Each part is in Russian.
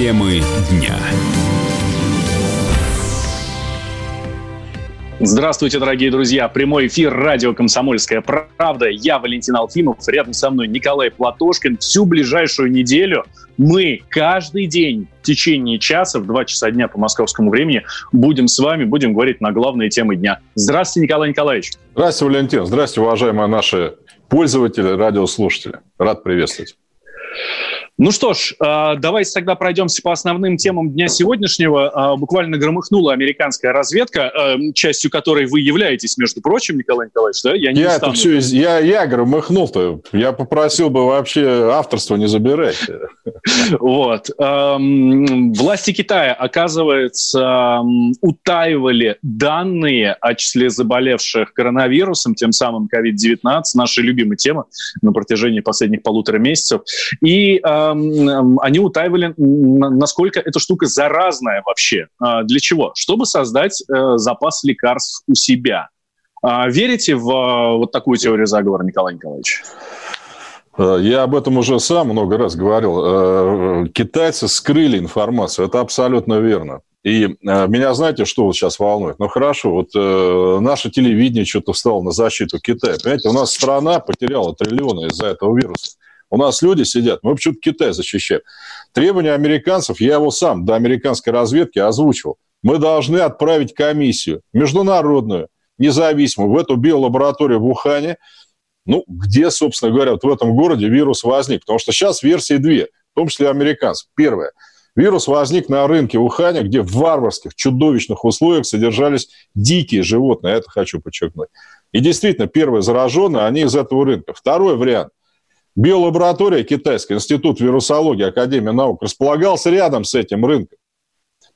Темы дня. Здравствуйте, дорогие друзья. Прямой эфир радио «Комсомольская правда». Я Валентин Алфимов. Рядом со мной Николай Платошкин. Всю ближайшую неделю мы каждый день в течение часа, в 2 часа дня по московскому времени, будем с вами, будем говорить на главные темы дня. Здравствуйте, Николай Николаевич. Здравствуйте, Валентин. Здравствуйте, уважаемые наши пользователи, радиослушатели. Рад приветствовать. Ну что ж, а, давайте тогда пройдемся по основным темам дня сегодняшнего. А, буквально громыхнула американская разведка, а, частью которой вы являетесь, между прочим, Николай Николаевич, да? Я, не я это все, я, я громыхнул-то. Я попросил бы вообще авторство не забирать. Вот. Власти Китая, оказывается, утаивали данные о числе заболевших коронавирусом, тем самым COVID-19, наша любимая тема на протяжении последних полутора месяцев. И они утаивали, насколько эта штука заразная вообще. А, для чего? Чтобы создать э, запас лекарств у себя. А, верите в э, вот такую теорию заговора, Николай Николаевич? Э, я об этом уже сам много раз говорил. Китайцы скрыли информацию. Это абсолютно верно. И меня, знаете, что вот сейчас волнует? Ну, хорошо, вот э, наше телевидение что-то встало на защиту Китая. Понимаете, у нас страна потеряла триллионы из-за этого вируса. У нас люди сидят, мы почему-то Китай защищаем. Требования американцев, я его сам до американской разведки озвучивал. Мы должны отправить комиссию международную, независимую, в эту биолабораторию в Ухане, ну, где, собственно говоря, вот в этом городе вирус возник. Потому что сейчас версии две, в том числе американцев. Первое. Вирус возник на рынке в Ухане, где в варварских, чудовищных условиях содержались дикие животные. Это хочу подчеркнуть. И действительно, первые зараженные, они из этого рынка. Второй вариант. Биолаборатория китайская, Институт вирусологии, Академия наук, располагался рядом с этим рынком.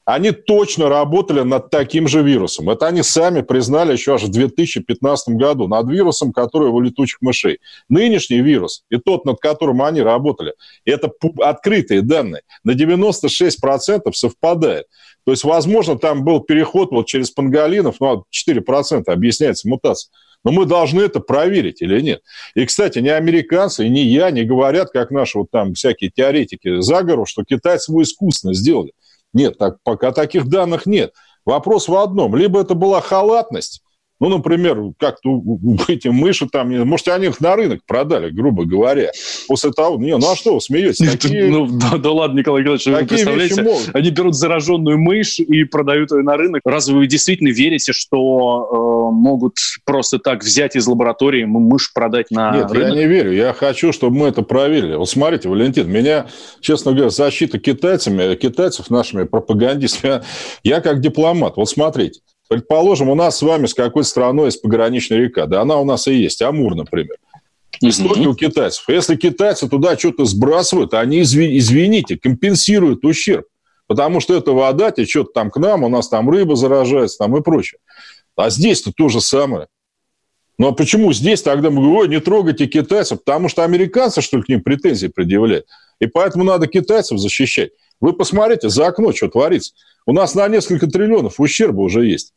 Они точно работали над таким же вирусом. Это они сами признали еще аж в 2015 году над вирусом, который у летучих мышей. Нынешний вирус и тот, над которым они работали, это открытые данные. На 96% совпадает. То есть, возможно, там был переход вот через панголинов, ну, 4% объясняется мутация. Но мы должны это проверить или нет. И, кстати, ни американцы, ни я не говорят, как наши вот там всякие теоретики заговору, что китайцы его искусственно сделали. Нет, так, пока таких данных нет. Вопрос в одном. Либо это была халатность, ну, например, как-то эти мыши там, может, они их на рынок продали, грубо говоря. После того, не, ну а что вы смеетесь? Такие, ну, да, да ладно, Николай Николаевич, вы представляете, они берут зараженную мышь и продают ее на рынок. Разве вы действительно верите, что э, могут просто так взять из лаборатории мышь продать на Нет, рынок? я не верю. Я хочу, чтобы мы это проверили. Вот смотрите, Валентин, меня, честно говоря, защита китайцами, китайцев нашими пропагандистами, я как дипломат. Вот смотрите, Предположим, у нас с вами с какой страной есть пограничная река. Да, она у нас и есть. Амур, например. Истоки mm у китайцев. Если китайцы туда что-то сбрасывают, они, извините, компенсируют ущерб. Потому что эта вода течет там к нам, у нас там рыба заражается там и прочее. А здесь-то то же самое. Ну а почему здесь тогда мы говорим, ой, не трогайте китайцев? Потому что американцы, что ли, к ним претензии предъявляют. И поэтому надо китайцев защищать. Вы посмотрите за окно, что творится. У нас на несколько триллионов ущерба уже есть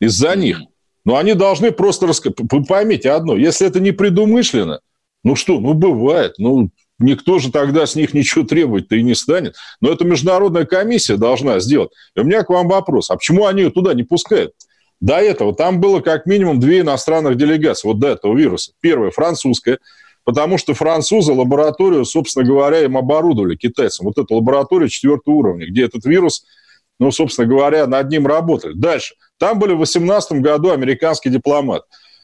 из-за них. Но они должны просто... Раска... Вы поймите одно, если это не предумышленно, ну что, ну бывает, ну никто же тогда с них ничего требовать-то и не станет. Но это международная комиссия должна сделать. И у меня к вам вопрос, а почему они ее туда не пускают? До этого там было как минимум две иностранных делегации, вот до этого вируса. Первая французская, потому что французы лабораторию, собственно говоря, им оборудовали китайцам. Вот эта лаборатория четвертого уровня, где этот вирус ну, собственно говоря, над ним работали. Дальше. Там были в 18 году американский дипломат.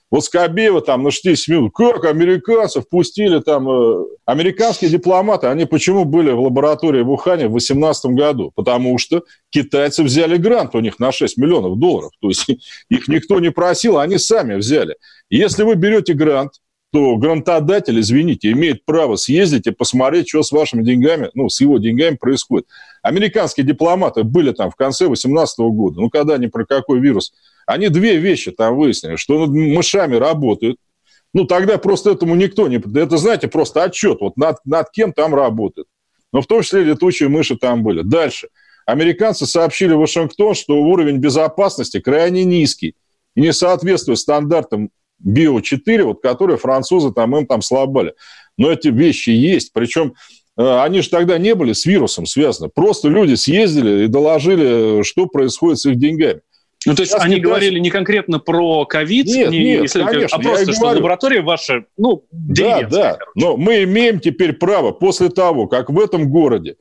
Вот Скобеева там на 60 минут, как американцев пустили там, э, американские дипломаты, они почему были в лаборатории в Ухане в 2018 году? Потому что китайцы взяли грант у них на 6 миллионов долларов, то есть их никто не просил, они сами взяли. Если вы берете грант, то грантодатель, извините, имеет право съездить и посмотреть, что с вашими деньгами, ну, с его деньгами происходит. Американские дипломаты были там в конце 2018 года, ну, когда ни про какой вирус. Они две вещи там выяснили, что над мышами работают, ну, тогда просто этому никто не... Это, знаете, просто отчет, вот над, над кем там работает. Но в том числе летучие мыши там были. Дальше. Американцы сообщили в Вашингтон, что уровень безопасности крайне низкий и не соответствует стандартам Био-4, вот, которые французы там им там слабали. Но эти вещи есть. Причем э, они же тогда не были с вирусом связаны. Просто люди съездили и доложили, что происходит с их деньгами. Ну, то есть Сейчас они говорили не конкретно про ковид, нет, не, нет, если, конечно, а просто, что говорю. лаборатория ваша, ну, Да, да, короче. но мы имеем теперь право после того, как в этом городе,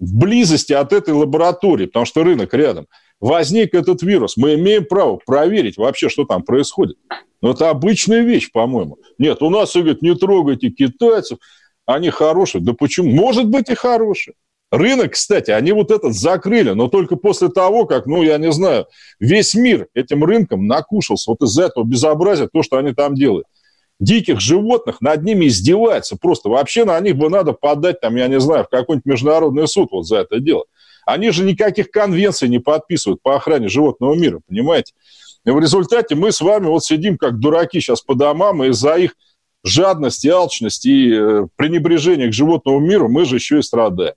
в близости от этой лаборатории, потому что рынок рядом, возник этот вирус, мы имеем право проверить вообще, что там происходит. Но это обычная вещь, по-моему. Нет, у нас, говорят, не трогайте китайцев, они хорошие. Да почему? Может быть и хорошие. Рынок, кстати, они вот этот закрыли, но только после того, как, ну, я не знаю, весь мир этим рынком накушался вот из-за этого безобразия, то, что они там делают. Диких животных над ними издеваются просто. Вообще на них бы надо подать, там, я не знаю, в какой-нибудь международный суд вот за это дело. Они же никаких конвенций не подписывают по охране животного мира, понимаете? И в результате мы с вами вот сидим как дураки сейчас по домам, и из-за их жадности, алчности и э, пренебрежения к животному миру мы же еще и страдаем.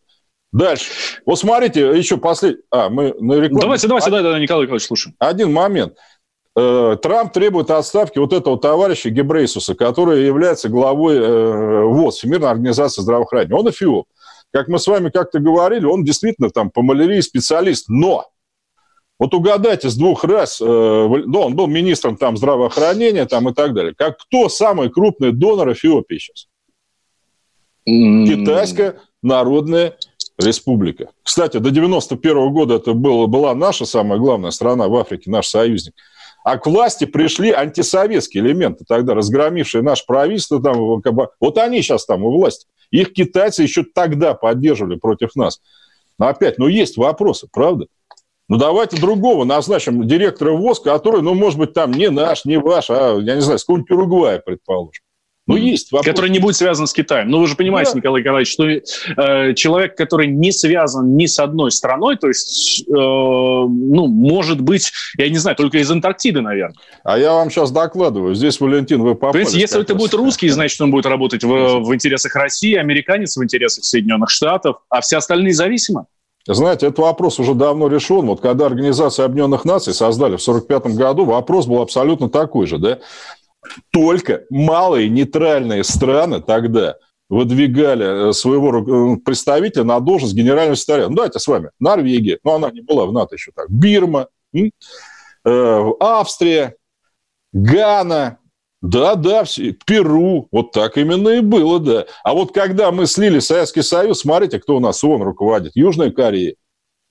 Дальше. Вот смотрите, еще последний... А, мы на рекламу... Давайте, давайте, да, да, Николай Николаевич, слушаем. Один момент. Э, Трамп требует отставки вот этого товарища Гебрейсуса, который является главой э, ВОЗ, Всемирной организации здравоохранения. Он эфиоп. Как мы с вами как-то говорили, он действительно там по малярии специалист. Но вот угадайте с двух раз, э, ну, он был министром там здравоохранения там и так далее. Как кто самый крупный донор Эфиопии сейчас? Китайская народная республика. Кстати, до 91 года это было, была наша самая главная страна в Африке, наш союзник. А к власти пришли антисоветские элементы, тогда разгромившие наше правительство. Там, вот они сейчас там у власти. Их китайцы еще тогда поддерживали против нас. Но опять, ну есть вопросы, правда? Ну, давайте другого назначим директора ВОЗ, который, ну, может быть, там не наш, не ваш, а, я не знаю, с какого-нибудь Уругвая, предположим. Ну, есть вопрос. Который не будет связан с Китаем. Ну, вы же понимаете, да. Николай Николаевич, что э, человек, который не связан ни с одной страной, то есть, э, ну, может быть, я не знаю, только из Антарктиды, наверное. А я вам сейчас докладываю. Здесь, Валентин, вы попали. Понимаете, если это будет русский, значит, он будет работать в, в интересах России, американец в интересах Соединенных Штатов, а все остальные зависимы. Знаете, этот вопрос уже давно решен. Вот когда Организация Объединенных Наций создали в 1945 году, вопрос был абсолютно такой же. Да? только малые нейтральные страны тогда выдвигали э, своего э, представителя на должность генерального секретаря. Ну, давайте с вами. Норвегия, ну, она не была в НАТО еще так. Бирма, э, Австрия, Гана, да-да, Перу, вот так именно и было, да. А вот когда мы слили Советский Союз, смотрите, кто у нас ООН руководит. Южная Корея,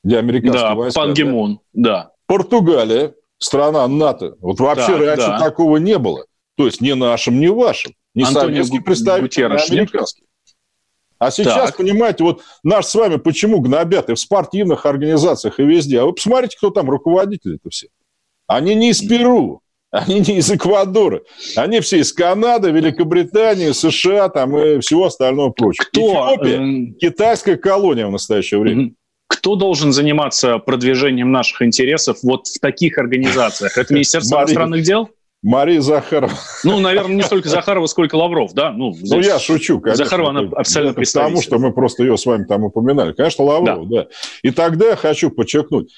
где американские да, войска. Пан да. да. Португалия, страна НАТО. Вот вообще да, раньше да. такого не было. То есть не нашим, не вашим. Не Антонио советский представитель, а американский. А сейчас, так. понимаете, вот наш с вами почему гнобят и в спортивных организациях, и везде. А вы посмотрите, кто там руководители-то все. Они не из Перу, они не из Эквадора. Они все из Канады, Великобритании, США там, и всего остального прочего. Кто? Эфиопия – китайская колония в настоящее время. Кто должен заниматься продвижением наших интересов вот в таких организациях? Это Министерство иностранных дел? Мария Захарова. Ну, наверное, не столько Захарова, сколько Лавров, да? Ну, ну я шучу, конечно. Захарова, она абсолютно Потому что мы просто ее с вами там упоминали. Конечно, Лавров, да. да. И тогда я хочу подчеркнуть,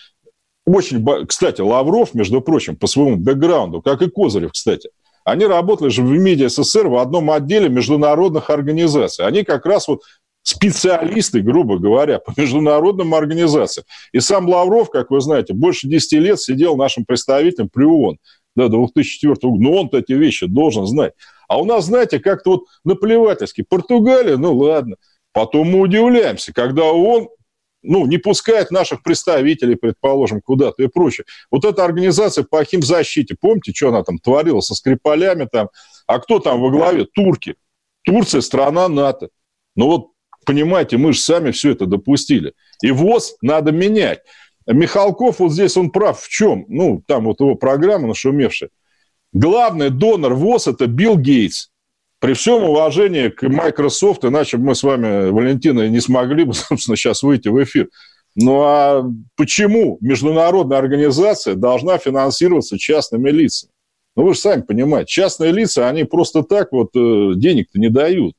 очень, кстати, Лавров, между прочим, по своему бэкграунду, как и Козырев, кстати, они работали же в МИДе СССР в одном отделе международных организаций. Они как раз вот специалисты, грубо говоря, по международным организациям. И сам Лавров, как вы знаете, больше 10 лет сидел нашим представителем при ООН да, 2004 года, но он-то эти вещи должен знать. А у нас, знаете, как-то вот наплевательски. Португалия, ну ладно. Потом мы удивляемся, когда он ну, не пускает наших представителей, предположим, куда-то и прочее. Вот эта организация по химзащите, помните, что она там творила со Скрипалями там? А кто там во главе? Турки. Турция – страна НАТО. Ну вот, понимаете, мы же сами все это допустили. И ВОЗ надо менять. Михалков вот здесь он прав в чем? Ну, там вот его программа нашумевшая. Главный донор ВОЗ – это Билл Гейтс. При всем уважении к Microsoft, иначе мы с вами, Валентина, не смогли бы, собственно, сейчас выйти в эфир. Ну а почему международная организация должна финансироваться частными лицами? Ну вы же сами понимаете, частные лица, они просто так вот э, денег-то не дают.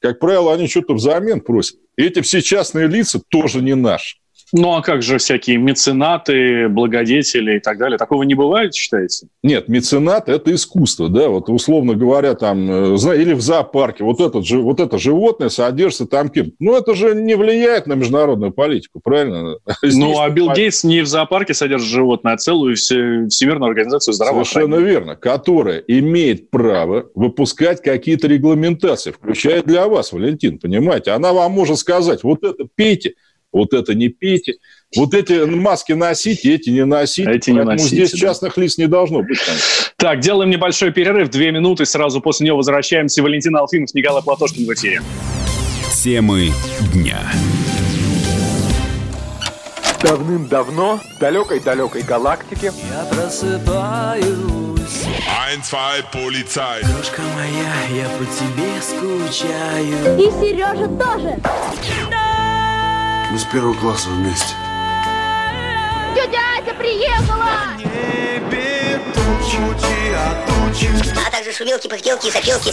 Как правило, они что-то взамен просят. И эти все частные лица тоже не наши. Ну а как же всякие меценаты, благодетели и так далее? Такого не бывает, считаете? Нет, меценат – это искусство, да, вот условно говоря, там, э, или в зоопарке, вот, этот, вот это животное содержится там кем Ну, это же не влияет на международную политику, правильно? Здесь ну, а Билл Гейтс не в зоопарке содержит животное, а целую Всемирную организацию здравоохранения. Совершенно верно, которая имеет право выпускать какие-то регламентации, включая для вас, Валентин, понимаете? Она вам может сказать, вот это пейте, вот это не пейте. Вот эти маски носите, эти не носите. Эти не носите, здесь да. частных лиц не должно быть. Конечно. Так, делаем небольшой перерыв, две минуты, сразу после него возвращаемся. Валентин Алфимов, Николай Платошкин в эфире. Темы дня. Давным-давно в далекой-далекой галактике Я просыпаюсь Ein, zwei, полицай Дружка моя, я по тебе скучаю И Сережа тоже мы с первого класса вместе. Тетя Ася приехала! Небе тучи, а тучи. А также шумелки, пыхтелки и сопелки.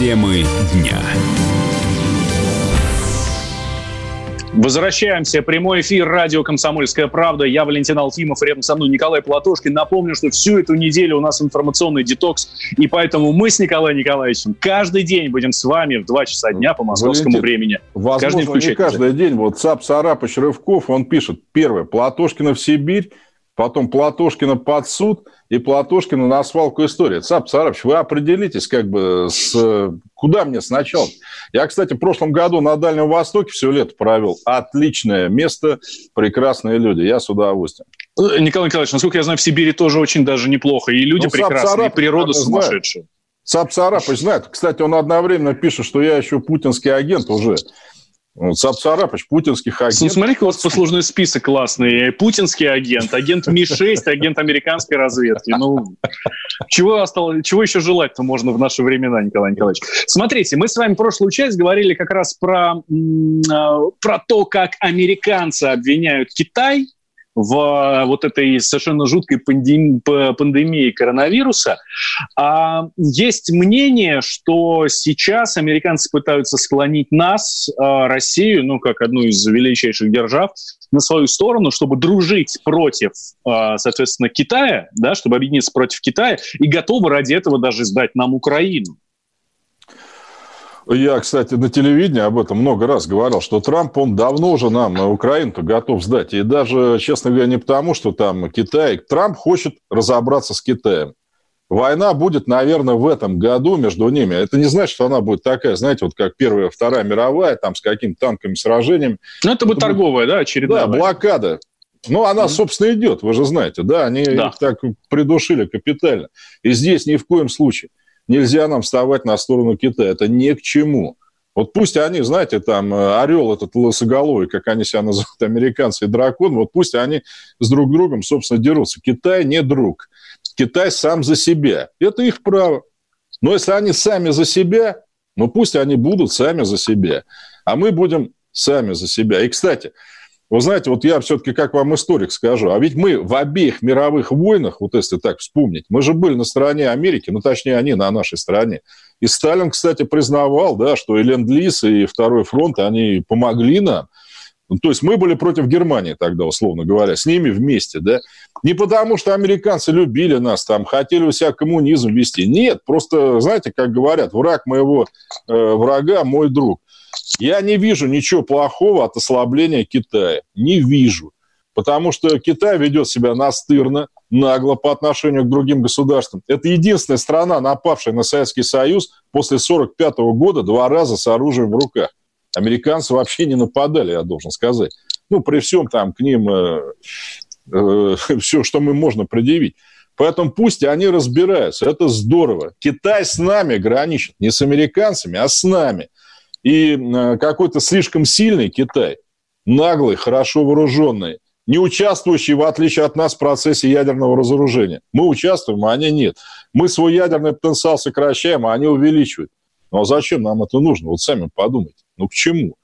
Темы дня. Возвращаемся. Прямой эфир радио «Комсомольская правда». Я Валентин Алфимов, рядом со мной Николай Платошкин. Напомню, что всю эту неделю у нас информационный детокс, и поэтому мы с Николаем Николаевичем каждый день будем с вами в 2 часа дня по московскому Валентин, времени. Возможно, каждый не каждый день. Вот Цап Сарапыч Рывков, он пишет, первое, Платошкина в Сибирь, потом Платошкина под суд и Платошкина на свалку истории. Цап Царович, вы определитесь, как бы, с, куда мне сначала. Я, кстати, в прошлом году на Дальнем Востоке все лето провел. Отличное место, прекрасные люди. Я с удовольствием. Николай Николаевич, насколько я знаю, в Сибири тоже очень даже неплохо. И люди ну, прекрасные, и природа сумасшедшая. Цап Царапыч знает. Кстати, он одновременно пишет, что я еще путинский агент уже. Цап-Царапыч, путинских агентов. Ну, смотри-ка, вас послужной список классный. Путинский агент, агент Ми-6, агент американской разведки. Ну, чего, осталось, чего еще желать-то можно в наши времена, Николай Николаевич? Смотрите, мы с вами прошлую часть говорили как раз про, а, про то, как американцы обвиняют Китай в э, вот этой совершенно жуткой пандемии, коронавируса. А есть мнение, что сейчас американцы пытаются склонить нас, э, Россию, ну, как одну из величайших держав, на свою сторону, чтобы дружить против, э, соответственно, Китая, да, чтобы объединиться против Китая, и готовы ради этого даже сдать нам Украину. Я, кстати, на телевидении об этом много раз говорил, что Трамп, он давно уже нам на Украину-то готов сдать. И даже, честно говоря, не потому, что там Китай... Трамп хочет разобраться с Китаем. Война будет, наверное, в этом году между ними. Это не значит, что она будет такая, знаете, вот как Первая, Вторая мировая, там с какими-то танками, сражениями. Ну, это будет это торговая, да, очередная. Да, блокада. Ну, она, собственно, идет, вы же знаете, да, они да. их так придушили капитально. И здесь ни в коем случае нельзя нам вставать на сторону Китая. Это ни к чему. Вот пусть они, знаете, там э, орел этот лысоголовый, как они себя называют, американцы и дракон, вот пусть они с друг другом, собственно, дерутся. Китай не друг. Китай сам за себя. Это их право. Но если они сами за себя, ну пусть они будут сами за себя. А мы будем сами за себя. И, кстати, вы знаете, вот я все-таки как вам историк скажу, а ведь мы в обеих мировых войнах, вот если так вспомнить, мы же были на стороне Америки, ну, точнее, они на нашей стороне. И Сталин, кстати, признавал, да, что и Ленд-Лиз, и Второй фронт, они помогли нам. Ну, то есть мы были против Германии тогда, условно говоря, с ними вместе, да. Не потому, что американцы любили нас, там, хотели у себя коммунизм вести. Нет, просто, знаете, как говорят, враг моего э, врага – мой друг. Я не вижу ничего плохого от ослабления Китая. Не вижу. Потому что Китай ведет себя настырно, нагло по отношению к другим государствам. Это единственная страна, напавшая на Советский Союз после 1945 года два раза с оружием в руках. Американцы вообще не нападали, я должен сказать. Ну, при всем там к ним э, э, все, что мы можно предъявить. Поэтому пусть они разбираются. Это здорово. Китай с нами граничит. Не с американцами, а с нами. И э, какой-то слишком сильный Китай, наглый, хорошо вооруженный, не участвующий, в отличие от нас, в процессе ядерного разоружения. Мы участвуем, а они нет. Мы свой ядерный потенциал сокращаем, а они увеличивают. Ну а зачем нам это нужно? Вот сами подумайте. Ну к чему?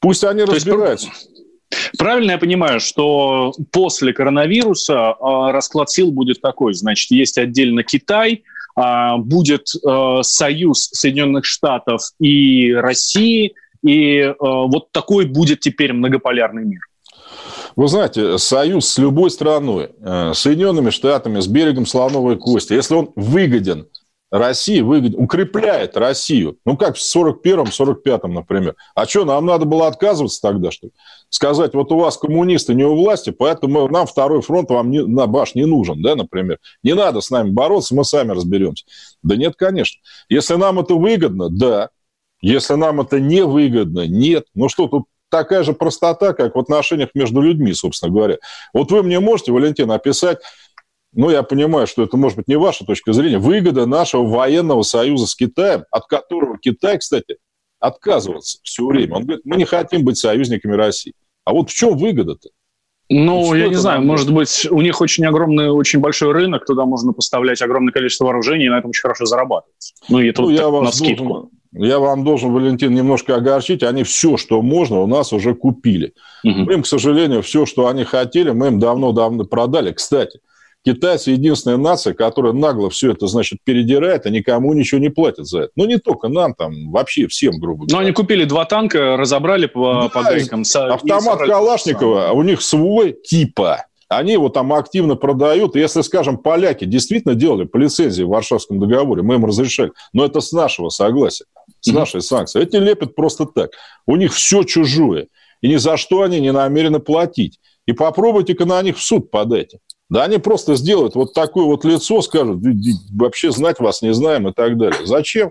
Пусть они То разбираются. Есть, правильно я понимаю, что после коронавируса э, расклад сил будет такой. Значит, есть отдельно Китай, будет э, союз Соединенных Штатов и России, и э, вот такой будет теперь многополярный мир. Вы знаете, союз с любой страной, э, Соединенными Штатами, с берегом Слоновой Кости, если он выгоден России, выгоден, укрепляет Россию, ну как в 41-м, 45-м, например. А что, нам надо было отказываться тогда, что ли? Сказать, вот у вас коммунисты не у власти, поэтому нам второй фронт вам не, на баш не нужен, да, например. Не надо с нами бороться, мы сами разберемся. Да нет, конечно. Если нам это выгодно, да. Если нам это не выгодно, нет. Ну что, тут такая же простота, как в отношениях между людьми, собственно говоря. Вот вы мне можете, Валентин, описать, ну, я понимаю, что это может быть не ваша точка зрения, выгода нашего военного союза с Китаем, от которого Китай, кстати, отказывается все время. Он говорит, мы не хотим быть союзниками России. А вот в чем выгода-то? Ну, я не знаю, может быть, у них очень огромный, очень большой рынок, туда можно поставлять огромное количество вооружений и на этом очень хорошо зарабатывать. Ну, и это ну, вот я на скидку. Должен, я вам должен, Валентин, немножко огорчить. Они все, что можно, у нас уже купили. Угу. Мы им, к сожалению, все, что они хотели, мы им давно-давно продали. Кстати, китайцы единственная нация, которая нагло все это, значит, передирает, и никому ничего не платит за это. Ну, не только нам, там, вообще всем, грубо говоря. Но они купили два танка, разобрали по, да, по гайкам. Автомат Калашникова, у них свой типа они его там активно продают. И если, скажем, поляки действительно делали по лицензии в Варшавском договоре, мы им разрешали, но это с нашего согласия, с нашей санкции. Эти лепят просто так. У них все чужое. И ни за что они не намерены платить. И попробуйте-ка на них в суд подайте. Да они просто сделают вот такое вот лицо, скажут, вообще знать вас не знаем и так далее. Зачем?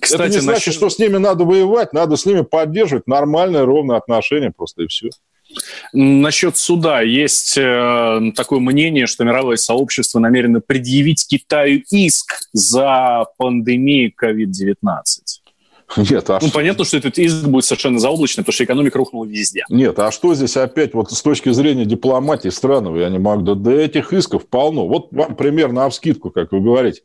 Кстати, Это не значит, насчет... что с ними надо воевать, надо с ними поддерживать нормальное, ровное отношение просто и все. Насчет суда есть э, такое мнение, что мировое сообщество намерено предъявить Китаю иск за пандемию COVID-19. Нет, а ну, что... понятно, что этот иск будет совершенно заоблачный, потому что экономика рухнула везде. Нет, а что здесь опять, вот с точки зрения дипломатии страновой, я не могу, да, да этих исков полно. Вот вам примерно вскидку, как вы говорите.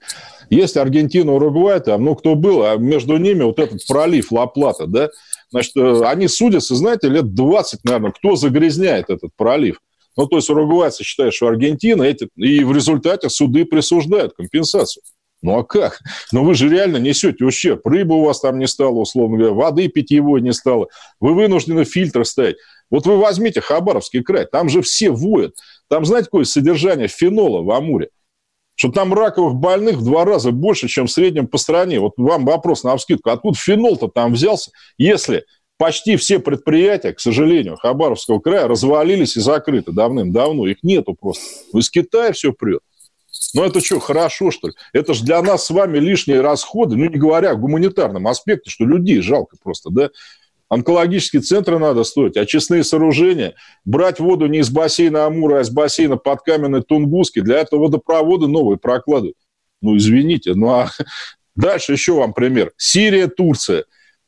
Есть Аргентина, Уругвай, там, ну, кто был, а между ними вот этот пролив Ла-Плата, да, Значит, э, они судятся, знаете, лет 20, наверное, кто загрязняет этот пролив. Ну, то есть уругвайцы считают, что Аргентина, эти, и в результате суды присуждают компенсацию. Ну а как? Ну вы же реально несете ущерб. Рыбы у вас там не стало, условно говоря, воды питьевой не стало. Вы вынуждены фильтр ставить. Вот вы возьмите Хабаровский край, там же все воют. Там знаете, какое содержание фенола в Амуре? что там раковых больных в два раза больше, чем в среднем по стране. Вот вам вопрос на вскидку. Откуда фенол-то там взялся, если почти все предприятия, к сожалению, Хабаровского края развалились и закрыты давным-давно. Их нету просто. Из Китая все прет. Ну это что, хорошо, что ли? Это же для нас с вами лишние расходы, ну не говоря о гуманитарном аспекте, что людей жалко просто, да? Онкологические центры надо строить, очистные сооружения, брать воду не из бассейна Амура, а из бассейна под каменной Тунгуски, для этого водопроводы новые прокладывать. Ну, извините, ну а дальше еще вам пример. Сирия, Турция.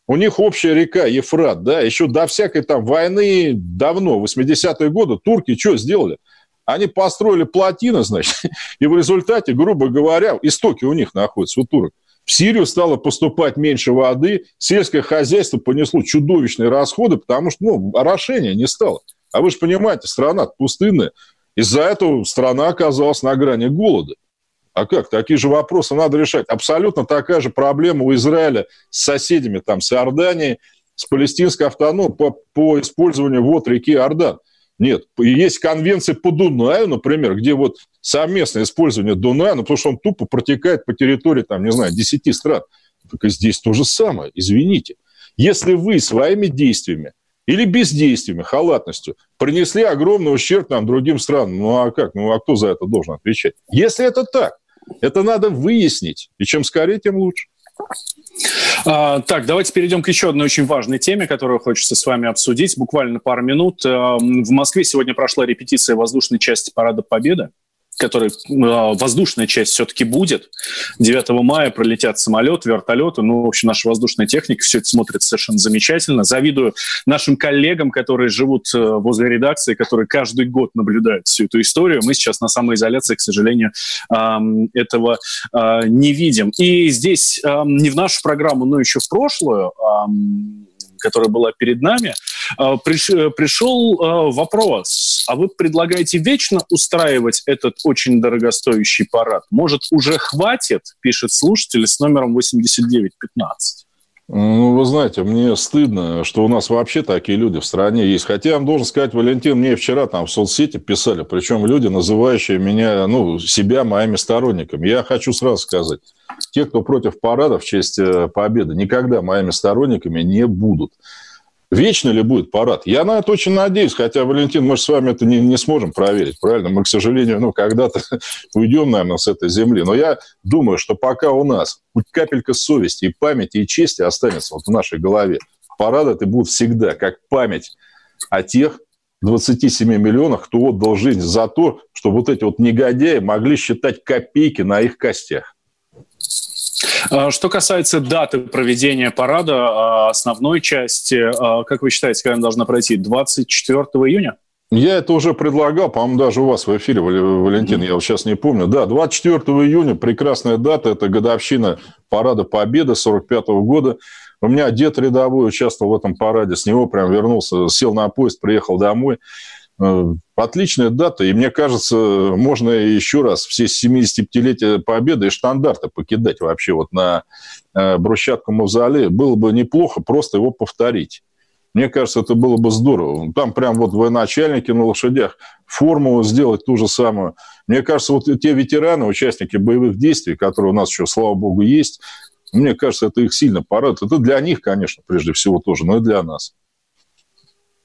У них общая река Ефрат, да, еще до всякой там войны давно, 80-е годы, турки что сделали? Они построили плотины, значит, и в результате, грубо говоря, истоки у них находятся, у турок. В Сирию стало поступать меньше воды, сельское хозяйство понесло чудовищные расходы, потому что ну, орошения не стало. А вы же понимаете, страна пустынная. Из-за этого страна оказалась на грани голода. А как? Такие же вопросы надо решать. Абсолютно такая же проблема у Израиля с соседями, там, с Иорданией, с палестинской автономией по, по использованию вод реки Иордан. Нет, есть конвенции по Дунаю, например, где вот совместное использование Дуная, ну, потому что он тупо протекает по территории, там, не знаю, 10 стран. И здесь то же самое, извините. Если вы своими действиями или бездействиями, халатностью принесли огромный ущерб нам, другим странам, ну а как? Ну а кто за это должен отвечать? Если это так, это надо выяснить. И чем скорее, тем лучше. А, так, давайте перейдем к еще одной очень важной теме, которую хочется с вами обсудить. Буквально пару минут. А, в Москве сегодня прошла репетиция воздушной части Парада Победы. Который воздушная часть все-таки будет. 9 мая пролетят самолеты, вертолеты. Ну, в общем, наша воздушная техника все это смотрит совершенно замечательно. Завидую нашим коллегам, которые живут возле редакции, которые каждый год наблюдают всю эту историю. Мы сейчас на самоизоляции, к сожалению, этого не видим. И здесь не в нашу программу, но еще в прошлую которая была перед нами, а, пришел а, вопрос, а вы предлагаете вечно устраивать этот очень дорогостоящий парад? Может, уже хватит, пишет слушатель с номером 8915? Ну, вы знаете, мне стыдно, что у нас вообще такие люди в стране есть. Хотя я вам должен сказать, Валентин, мне вчера там в соцсети писали, причем люди, называющие меня, ну, себя моими сторонниками. Я хочу сразу сказать, те, кто против парада в честь э, победы, никогда моими сторонниками не будут. Вечно ли будет парад? Я на это очень надеюсь, хотя, Валентин, мы же с вами это не, не сможем проверить, правильно? Мы, к сожалению, ну, когда-то уйдем, наверное, с этой земли. Но я думаю, что пока у нас хоть капелька совести и памяти и чести останется вот в нашей голове, парады это будут всегда как память о тех 27 миллионах, кто отдал жизнь за то, что вот эти вот негодяи могли считать копейки на их костях. А, что касается даты проведения парада, а, основной части, а, как вы считаете, когда она должна пройти? 24 июня? Я это уже предлагал, по-моему, даже у вас в эфире, Валентин, я вот сейчас не помню. Да, 24 июня, прекрасная дата, это годовщина парада Победы 45 года. У меня дед рядовой участвовал в этом параде, с него прям вернулся, сел на поезд, приехал домой. Э, отличная дата, и мне кажется, можно еще раз все 75-летия Победы и штандарты покидать вообще вот на э, брусчатку Мавзолея. Было бы неплохо просто его повторить. Мне кажется, это было бы здорово. Там прям вот военачальники на лошадях, формулу сделать ту же самую. Мне кажется, вот те ветераны, участники боевых действий, которые у нас еще, слава богу, есть, мне кажется, это их сильно порадует. Это для них, конечно, прежде всего тоже, но и для нас.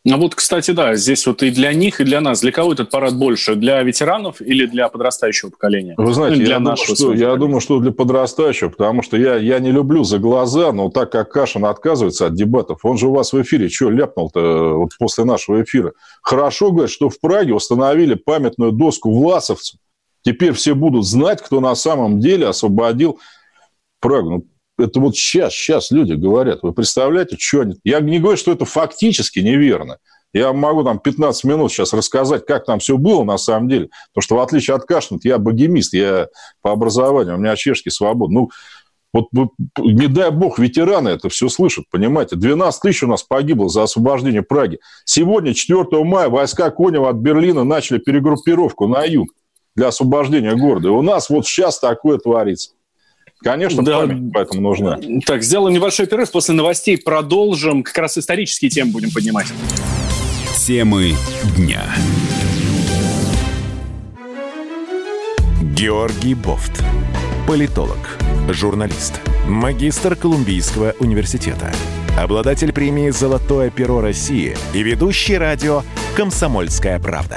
Ну вот, кстати, да, здесь вот и для них, и для нас. Для кого этот парад больше? Для ветеранов или для подрастающего поколения? Вы знаете, ну, для я, нашего думаю, что, я думаю, что для подрастающего, потому что я, я не люблю за глаза, но так как Кашин отказывается от дебатов, он же у вас в эфире что ляпнул-то вот после нашего эфира? Хорошо, говорит, что в Праге установили памятную доску власовцам. Теперь все будут знать, кто на самом деле освободил Прагу. Ну, это вот сейчас, сейчас люди говорят. Вы представляете, что они... Я не говорю, что это фактически неверно. Я могу там 15 минут сейчас рассказать, как там все было на самом деле. Потому что в отличие от Кашнет, я богемист, я по образованию, у меня чешский свобод. Ну, вот не дай бог, ветераны это все слышат, понимаете. 12 тысяч у нас погибло за освобождение Праги. Сегодня, 4 мая, войска Конева от Берлина начали перегруппировку на юг для освобождения города. И у нас вот сейчас такое творится. Конечно, да. память поэтому нужна. Так, сделаем небольшой перерыв. После новостей продолжим. Как раз исторические темы будем поднимать. Темы дня. Георгий Бофт. Политолог, журналист, магистр Колумбийского университета, обладатель премии «Золотое перо России» и ведущий радио «Комсомольская правда»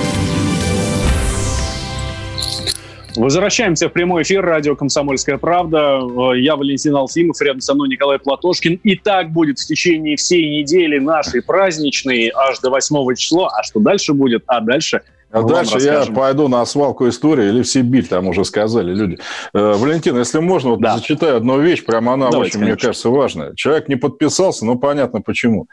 Возвращаемся в прямой эфир радио «Комсомольская правда». Э, я Валентин Алфимов, рядом со мной Николай Платошкин. И так будет в течение всей недели нашей праздничной, аж до 8 числа. А что дальше будет? А дальше а дальше я пойду на свалку истории или в Сибирь, там уже сказали люди. Э, Валентин, если можно, вот да. зачитаю одну вещь, прямо она Давайте, очень, конечно. мне кажется, важная. Человек не подписался, но понятно почему.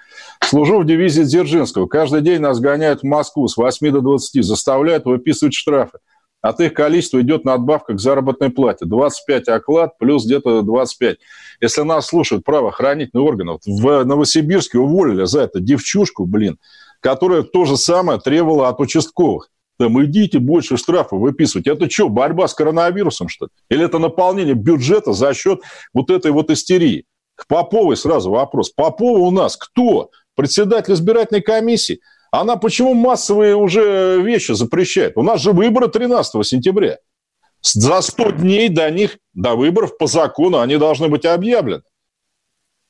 Служу в дивизии Дзержинского. Каждый день нас гоняют в Москву с 8 до 20, заставляют выписывать штрафы от их количества идет надбавка к заработной плате. 25 оклад плюс где-то 25. Если нас слушают правоохранительные органы, в Новосибирске уволили за это девчушку, блин, которая то же самое требовала от участковых. Там идите больше штрафов выписывать. Это что, борьба с коронавирусом, что ли? Или это наполнение бюджета за счет вот этой вот истерии? К Поповой сразу вопрос. Попова у нас кто? Председатель избирательной комиссии? Она почему массовые уже вещи запрещает? У нас же выборы 13 сентября. За 100 дней до них, до выборов по закону, они должны быть объявлены.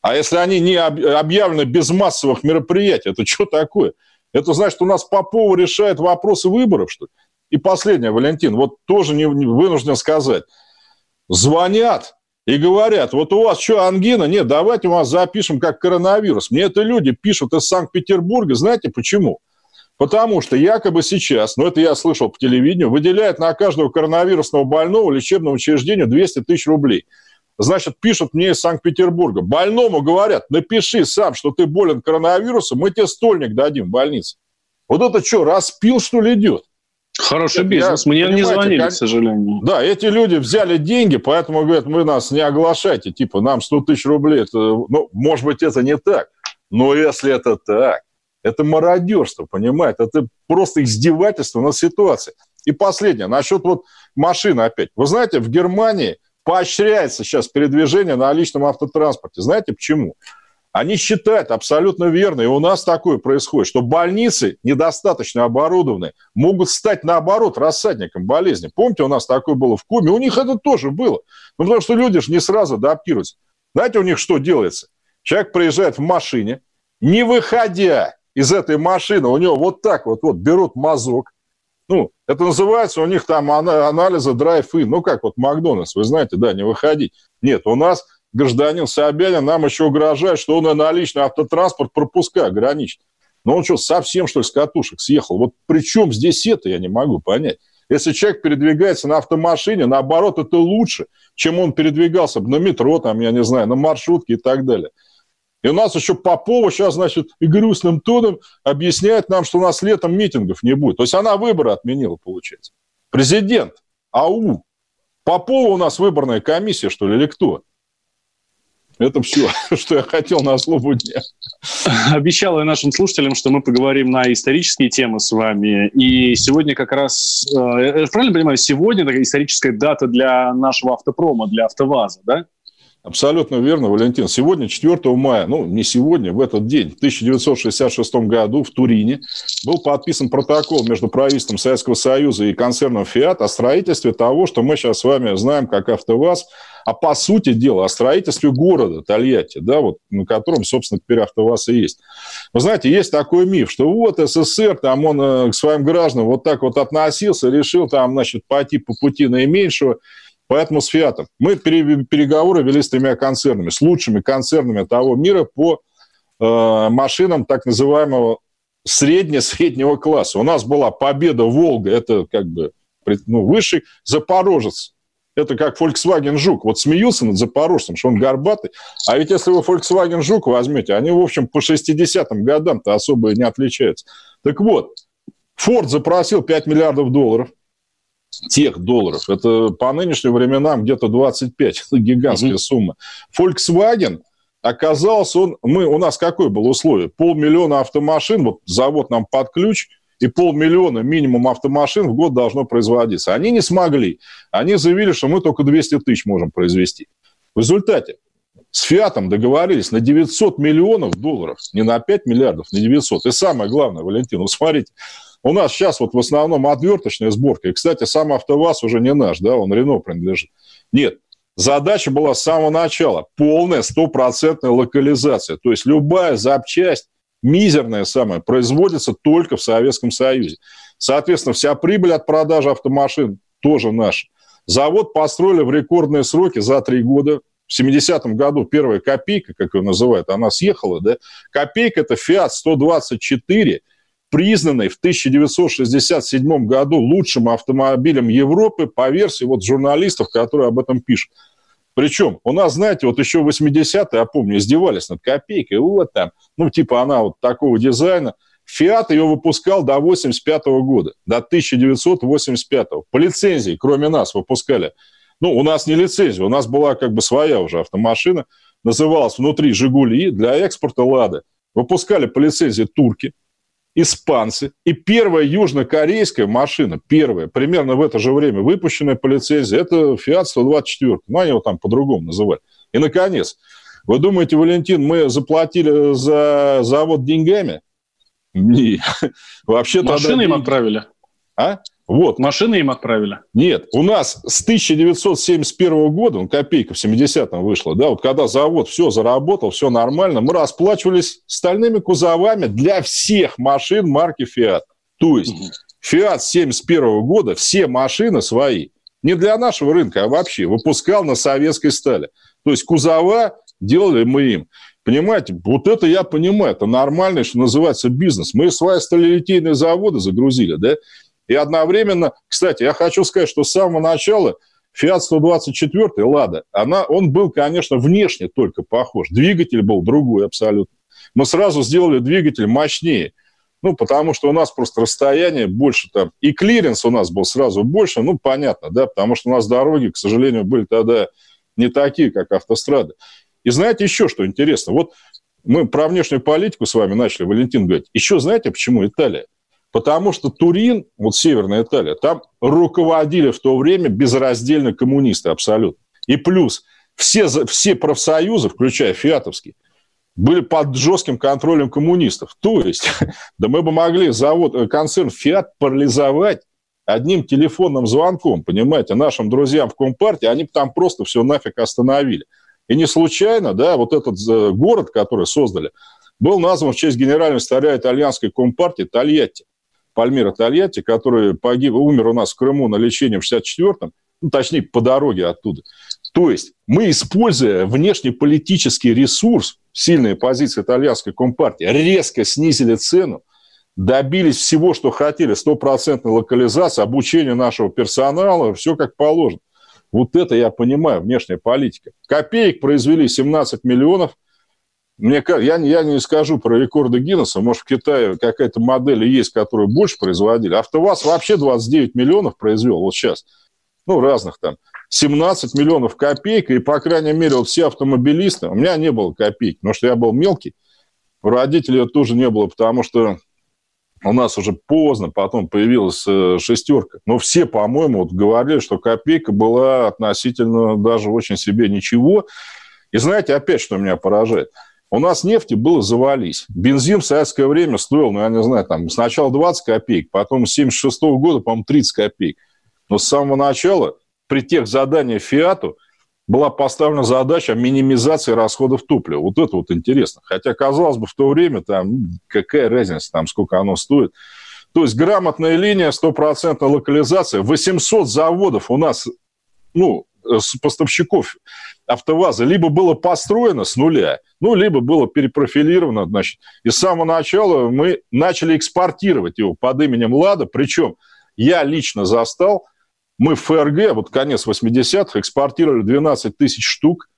А если они не объявлены без массовых мероприятий, это что такое? Это значит, у нас Попова решает вопросы выборов, что ли? И последнее, Валентин, вот тоже не, не вынужден сказать. Звонят и говорят, вот у вас что, ангина? Нет, давайте вас запишем как коронавирус. Мне это люди пишут из Санкт-Петербурга. Знаете почему? Потому что якобы сейчас, ну это я слышал по телевидению, выделяют на каждого коронавирусного больного лечебного учреждения 200 тысяч рублей. Значит, пишут мне из Санкт-Петербурга. Больному говорят, напиши сам, что ты болен коронавирусом, мы тебе стольник дадим в больнице. Вот это что, распил, что ли, идет? Хороший бизнес. Я, Мне не звонили, к сожалению. Да, эти люди взяли деньги, поэтому говорят, вы нас не оглашайте. Типа, нам 100 тысяч рублей. Это, ну, может быть, это не так. Но если это так, это мародерство, понимаете? Это просто издевательство над ситуацией. И последнее, насчет вот машины опять. Вы знаете, в Германии поощряется сейчас передвижение на личном автотранспорте. Знаете почему? Они считают абсолютно верно, и у нас такое происходит, что больницы недостаточно оборудованные могут стать, наоборот, рассадником болезни. Помните, у нас такое было в Куме? У них это тоже было. Ну, потому что люди же не сразу адаптируются. Знаете, у них что делается? Человек приезжает в машине, не выходя из этой машины, у него вот так вот, вот берут мазок, ну, это называется у них там анализы драйв-ин. Ну, как вот Макдональдс, вы знаете, да, не выходить. Нет, у нас гражданин Собянин нам еще угрожает, что он и на личный автотранспорт пропуска ограничит. Но он что, совсем, что ли, с катушек съехал? Вот при чем здесь это, я не могу понять. Если человек передвигается на автомашине, наоборот, это лучше, чем он передвигался бы на метро, там, я не знаю, на маршрутке и так далее. И у нас еще Попова сейчас, значит, и грустным тоном объясняет нам, что у нас летом митингов не будет. То есть она выборы отменила, получается. Президент, АУ. Попова у нас выборная комиссия, что ли, или кто? Это все, что я хотел на злобу дня. Обещал я нашим слушателям, что мы поговорим на исторические темы с вами. И сегодня как раз, э, правильно понимаю, сегодня такая историческая дата для нашего автопрома, для АвтоВАЗа, да? Абсолютно верно, Валентин. Сегодня, 4 мая, ну, не сегодня, в этот день, в 1966 году в Турине был подписан протокол между правительством Советского Союза и концерном «Фиат» о строительстве того, что мы сейчас с вами знаем как «АвтоВАЗ», а по сути дела о строительстве города Тольятти, да, вот, на котором, собственно, теперь АвтоВАЗ и есть. Вы знаете, есть такой миф, что вот СССР, там он э, к своим гражданам вот так вот относился, решил там, значит, пойти по пути наименьшего, Поэтому с «Фиатом» мы переговоры вели с тремя концернами, с лучшими концернами того мира по э, машинам так называемого средне-среднего класса. У нас была «Победа Волга», это как бы ну, высший, «Запорожец», это как Volkswagen Жук. Вот смеются над Запорожцем, что он горбатый. А ведь если вы Volkswagen Жук возьмете, они, в общем, по 60-м годам-то особо не отличаются. Так вот, Ford запросил 5 миллиардов долларов тех долларов. Это по нынешним временам где-то 25. Это гигантская mm сумма. Volkswagen оказался, он, мы, у нас какое было условие? Полмиллиона автомашин, вот завод нам под ключ, и полмиллиона минимум автомашин в год должно производиться. Они не смогли. Они заявили, что мы только 200 тысяч можем произвести. В результате с Фиатом договорились на 900 миллионов долларов, не на 5 миллиардов, на 900. И самое главное, Валентин, вот смотрите, у нас сейчас вот в основном отверточная сборка. И, кстати, сам АвтоВАЗ уже не наш, да, он Рено принадлежит. Нет, задача была с самого начала полная стопроцентная локализация. То есть любая запчасть, мизерная самая, производится только в Советском Союзе. Соответственно, вся прибыль от продажи автомашин тоже наша. Завод построили в рекордные сроки за три года. В 70-м году первая копейка, как ее называют, она съехала, да? Копейка – это Fiat 124 – признанный в 1967 году лучшим автомобилем Европы по версии вот журналистов, которые об этом пишут. Причем у нас, знаете, вот еще 80-е, я помню, издевались над копейкой. Вот там, ну, типа она вот такого дизайна. Фиат ее выпускал до 85 -го года, до 1985 -го. По лицензии, кроме нас, выпускали. Ну, у нас не лицензия, у нас была как бы своя уже автомашина, называлась внутри «Жигули», для экспорта «Лада». Выпускали по лицензии турки, испанцы. И первая южнокорейская машина, первая, примерно в это же время выпущенная по лицензии, это Fiat 124. Ну, они его там по-другому называют. И, наконец, вы думаете, Валентин, мы заплатили за завод деньгами? Не. Вообще Машины им отправили? А? Вот. Машины им отправили? Нет, у нас с 1971 года, ну, копейка в 70-м вышла, да, вот когда завод все заработал, все нормально, мы расплачивались стальными кузовами для всех машин марки Fiat. То есть Fiat 71 года все машины свои, не для нашего рынка, а вообще, выпускал на советской стали. То есть кузова делали мы им. Понимаете, вот это я понимаю, это нормально, что называется бизнес. Мы свои сталелитейные заводы загрузили, да, и одновременно, кстати, я хочу сказать, что с самого начала Fiat 124, Лада, она, он был, конечно, внешне только похож. Двигатель был другой абсолютно. Мы сразу сделали двигатель мощнее. Ну, потому что у нас просто расстояние больше там. И клиренс у нас был сразу больше, ну, понятно, да, потому что у нас дороги, к сожалению, были тогда не такие, как автострады. И знаете еще, что интересно? Вот мы про внешнюю политику с вами начали, Валентин говорить. Еще знаете, почему Италия? Потому что Турин, вот Северная Италия, там руководили в то время безраздельно коммунисты абсолютно. И плюс все, все профсоюзы, включая фиатовский, были под жестким контролем коммунистов. То есть, да мы бы могли завод, э, концерн Фиат парализовать одним телефонным звонком, понимаете, нашим друзьям в Компартии, они бы там просто все нафиг остановили. И не случайно, да, вот этот э, город, который создали, был назван в честь генерального секретаря итальянской компартии Тольятти. Пальмира Тольятти, который погиб, умер у нас в Крыму на лечении в 64-м, ну, точнее, по дороге оттуда. То есть мы, используя внешнеполитический ресурс, сильные позиции итальянской компартии, резко снизили цену, добились всего, что хотели, стопроцентной локализации, обучения нашего персонала, все как положено. Вот это я понимаю, внешняя политика. Копеек произвели 17 миллионов – мне, я, я не скажу про рекорды Гиннесса. Может, в Китае какая-то модель есть, которую больше производили. АвтоВАЗ вообще 29 миллионов произвел вот сейчас. Ну, разных там. 17 миллионов копейка. И, по крайней мере, вот все автомобилисты... У меня не было копейки, потому что я был мелкий. У родителей тоже не было, потому что у нас уже поздно потом появилась э, шестерка. Но все, по-моему, вот говорили, что копейка была относительно даже очень себе ничего. И знаете, опять, что меня поражает – у нас нефти было завались. Бензин в советское время стоил, ну, я не знаю, там, сначала 20 копеек, потом с 76 -го года, по-моему, 30 копеек. Но с самого начала при тех заданиях «Фиату» была поставлена задача минимизации расходов топлива. Вот это вот интересно. Хотя, казалось бы, в то время там ну, какая разница, там, сколько оно стоит. То есть грамотная линия, стопроцентная локализация. 800 заводов у нас ну, поставщиков АвтоВАЗа либо было построено с нуля, ну, либо было перепрофилировано, значит. И с самого начала мы начали экспортировать его под именем «Лада», причем я лично застал, мы в ФРГ, вот конец 80-х, экспортировали 12 тысяч штук,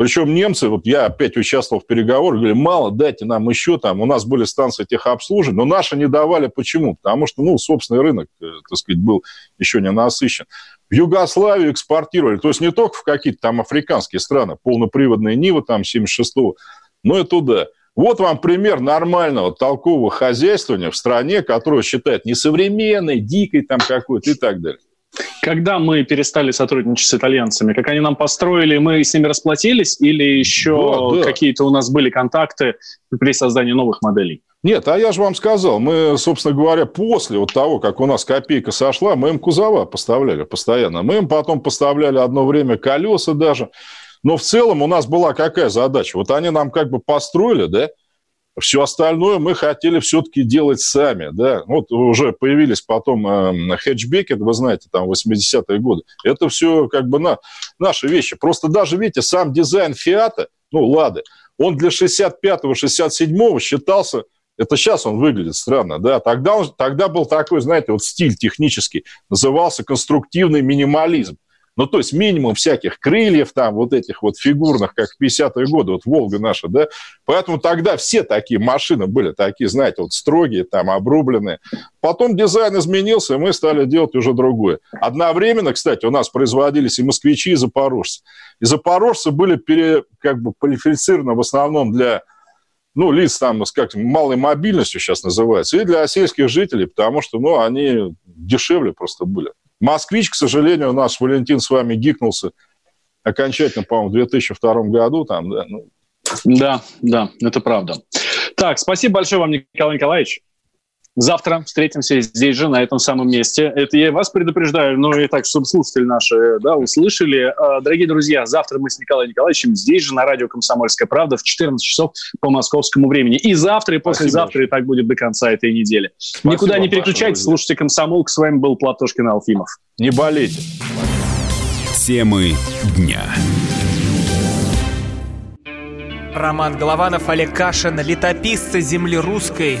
причем немцы, вот я опять участвовал в переговорах, говорили, мало, дайте нам еще там, у нас были станции техобслуживания, но наши не давали. Почему? Потому что, ну, собственный рынок, э, так сказать, был еще не насыщен в Югославию экспортировали, то есть не только в какие-то там африканские страны, полноприводные Нивы там 76-го, но и туда. Вот вам пример нормального толкового хозяйствования в стране, которую считают несовременной, дикой там какой-то и так далее. Когда мы перестали сотрудничать с итальянцами, как они нам построили, мы с ними расплатились или еще да, да. какие-то у нас были контакты при создании новых моделей? Нет, а я же вам сказал, мы, собственно говоря, после вот того, как у нас копейка сошла, мы им кузова поставляли постоянно. Мы им потом поставляли одно время колеса даже. Но в целом у нас была какая задача? Вот они нам как бы построили, да, все остальное мы хотели все-таки делать сами, да. Вот уже появились потом э, хэтчбеки, вы знаете, там 80-е годы. Это все как бы на, наши вещи. Просто даже, видите, сам дизайн Фиата, ну, Лады, он для 65-го, 67-го считался это сейчас он выглядит странно, да. Тогда, он, тогда был такой, знаете, вот стиль технический, назывался конструктивный минимализм. Ну, то есть минимум всяких крыльев там, вот этих вот фигурных, как в 50-е годы, вот Волга наша, да. Поэтому тогда все такие машины были такие, знаете, вот строгие, там, обрубленные. Потом дизайн изменился, и мы стали делать уже другое. Одновременно, кстати, у нас производились и москвичи, и запорожцы. И запорожцы были пере, как бы квалифицированы в основном для ну, лиц там, как малой мобильностью сейчас называется, и для сельских жителей, потому что, ну, они дешевле просто были. Москвич, к сожалению, наш Валентин с вами гикнулся окончательно, по-моему, в 2002 году. Там, да, ну. да, да, это правда. Так, спасибо большое вам, Николай Николаевич. Завтра встретимся здесь же, на этом самом месте. Это я вас предупреждаю, но и так, чтобы слушатели наши да, услышали. А, дорогие друзья, завтра мы с Николаем Николаевичем здесь же на радио «Комсомольская правда» в 14 часов по московскому времени. И завтра, и послезавтра, и так будет до конца этой недели. Спасибо Никуда не переключайтесь, слушайте «Комсомол». С вами был Платошкин Алфимов. Не болейте. Темы дня. Роман Голованов, Олег Кашин, летописцы земли русской.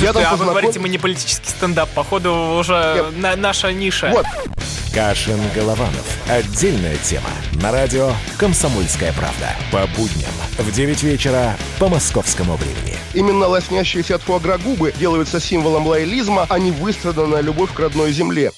Я там а вы говорите, мы не политический стендап, походу уже на, наша ниша. Вот. Кашин Голованов. Отдельная тема. На радио «Комсомольская правда». По будням в 9 вечера по московскому времени. Именно лоснящиеся от фуагра губы делаются символом лоялизма, а не выстраданная любовь к родной земле.